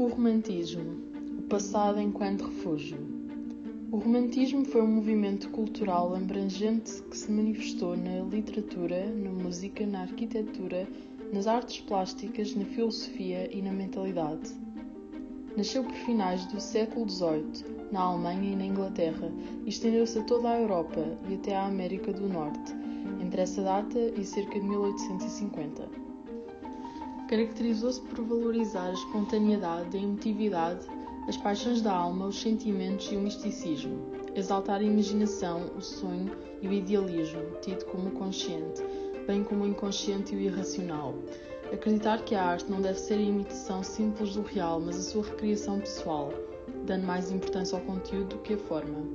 O romantismo, o passado enquanto refúgio. O romantismo foi um movimento cultural abrangente que se manifestou na literatura, na música, na arquitetura, nas artes plásticas, na filosofia e na mentalidade. Nasceu por finais do século XVIII, na Alemanha e na Inglaterra, e estendeu-se a toda a Europa e até à América do Norte, entre essa data e cerca de 1850 caracterizou-se por valorizar a espontaneidade, a emotividade, as paixões da alma, os sentimentos e o misticismo, exaltar a imaginação, o sonho e o idealismo, tido como consciente, bem como o inconsciente e o irracional. Acreditar que a arte não deve ser a imitação simples do real, mas a sua recriação pessoal, dando mais importância ao conteúdo do que à forma.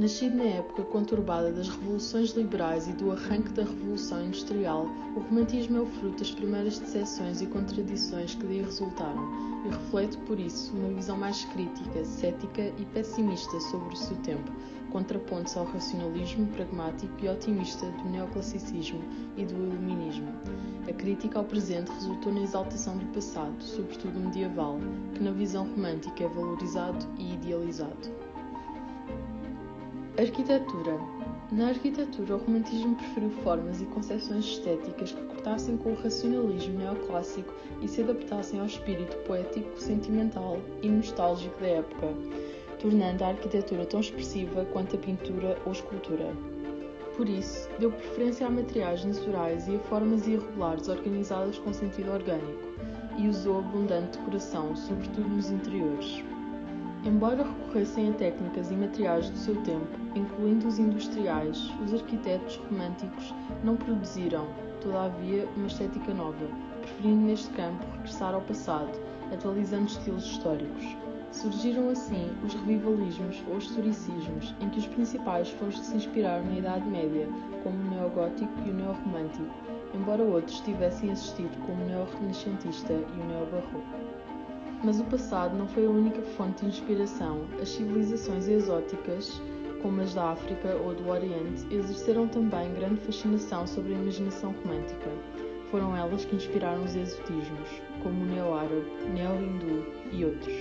Nascido na época conturbada das revoluções liberais e do arranque da Revolução Industrial, o romantismo é o fruto das primeiras decepções e contradições que daí resultaram, e reflete por isso uma visão mais crítica, cética e pessimista sobre o seu tempo, contraponto-se ao racionalismo pragmático e otimista do neoclassicismo e do iluminismo. A crítica ao presente resultou na exaltação do passado, sobretudo medieval, que na visão romântica é valorizado e idealizado. Arquitetura. Na arquitetura, o romantismo preferiu formas e concepções estéticas que cortassem com o racionalismo neoclássico e se adaptassem ao espírito poético, sentimental e nostálgico da época, tornando a arquitetura tão expressiva quanto a pintura ou escultura. Por isso, deu preferência a materiais naturais e a formas irregulares organizadas com sentido orgânico, e usou abundante decoração, sobretudo nos interiores. Embora recorressem a técnicas e materiais do seu tempo, incluindo os industriais, os arquitetos românticos não produziram, todavia, uma estética nova, preferindo neste campo regressar ao passado, atualizando estilos históricos. Surgiram assim os revivalismos ou historicismos, em que os principais foram que se inspiraram na Idade Média, como o neogótico e o neorromântico, embora outros tivessem assistido como o neorrenascentista e o neobarroco. Mas o passado não foi a única fonte de inspiração. As civilizações exóticas, como as da África ou do Oriente, exerceram também grande fascinação sobre a imaginação romântica. Foram elas que inspiraram os exotismos, como o neo-árabe, neo-hindu e outros.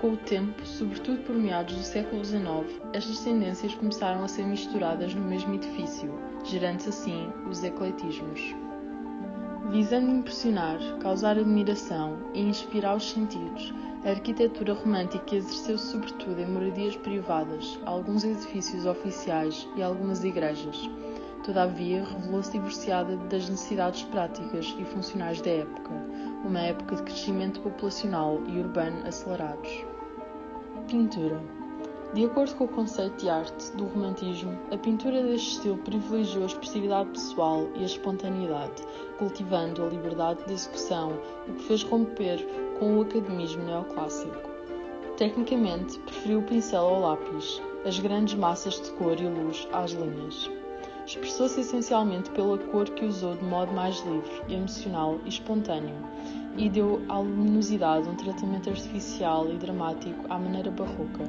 Com o tempo, sobretudo por meados do século XIX, estas tendências começaram a ser misturadas no mesmo edifício, gerando-se assim os ecletismos. Visando impressionar, causar admiração e inspirar os sentidos, a arquitetura romântica exerceu-se sobretudo em moradias privadas, alguns edifícios oficiais e algumas igrejas. Todavia, revelou-se divorciada das necessidades práticas e funcionais da época, uma época de crescimento populacional e urbano acelerados. Pintura de acordo com o conceito de arte do romantismo, a pintura deste estilo privilegiou a expressividade pessoal e a espontaneidade, cultivando a liberdade de execução, o que fez romper com o academismo neoclássico. Tecnicamente, preferiu o pincel ao lápis, as grandes massas de cor e luz às linhas. Expressou-se essencialmente pela cor que usou de modo mais livre, emocional e espontâneo, e deu à luminosidade um tratamento artificial e dramático à maneira barroca.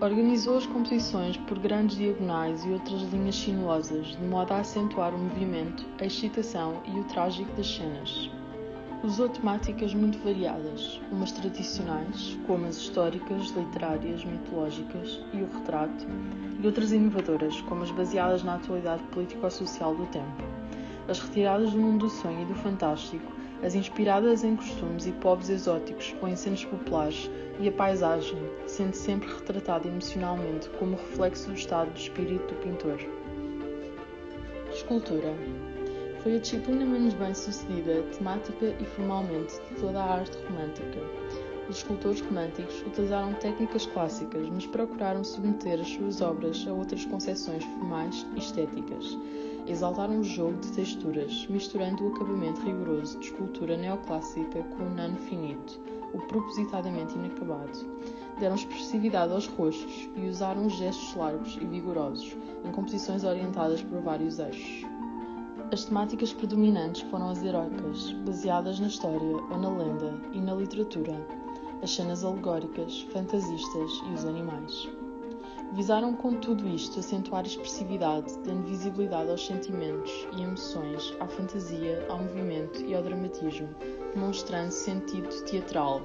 Organizou as composições por grandes diagonais e outras linhas sinuosas, de modo a acentuar o movimento, a excitação e o trágico das cenas. Usou temáticas muito variadas, umas tradicionais, como as históricas, literárias, mitológicas e o retrato, e outras inovadoras, como as baseadas na atualidade político-social do tempo. As retiradas do mundo do sonho e do fantástico, as inspiradas em costumes e povos exóticos ou em cenas populares, e a paisagem, sendo sempre retratada emocionalmente como reflexo do estado de espírito do pintor. Escultura foi a disciplina menos bem sucedida, temática e formalmente, de toda a arte romântica. Os escultores românticos utilizaram técnicas clássicas, mas procuraram submeter as suas obras a outras concepções formais e estéticas. Exaltaram o jogo de texturas, misturando o acabamento rigoroso de escultura neoclássica com o nano finito, o propositadamente inacabado. Deram expressividade aos rostos e usaram gestos largos e vigorosos, em composições orientadas por vários eixos. As temáticas predominantes foram as heroicas, baseadas na história ou na lenda e na literatura, as cenas alegóricas, fantasistas e os animais. Visaram com tudo isto acentuar a expressividade, dando visibilidade aos sentimentos e emoções, à fantasia, ao movimento e ao dramatismo, demonstrando sentido teatral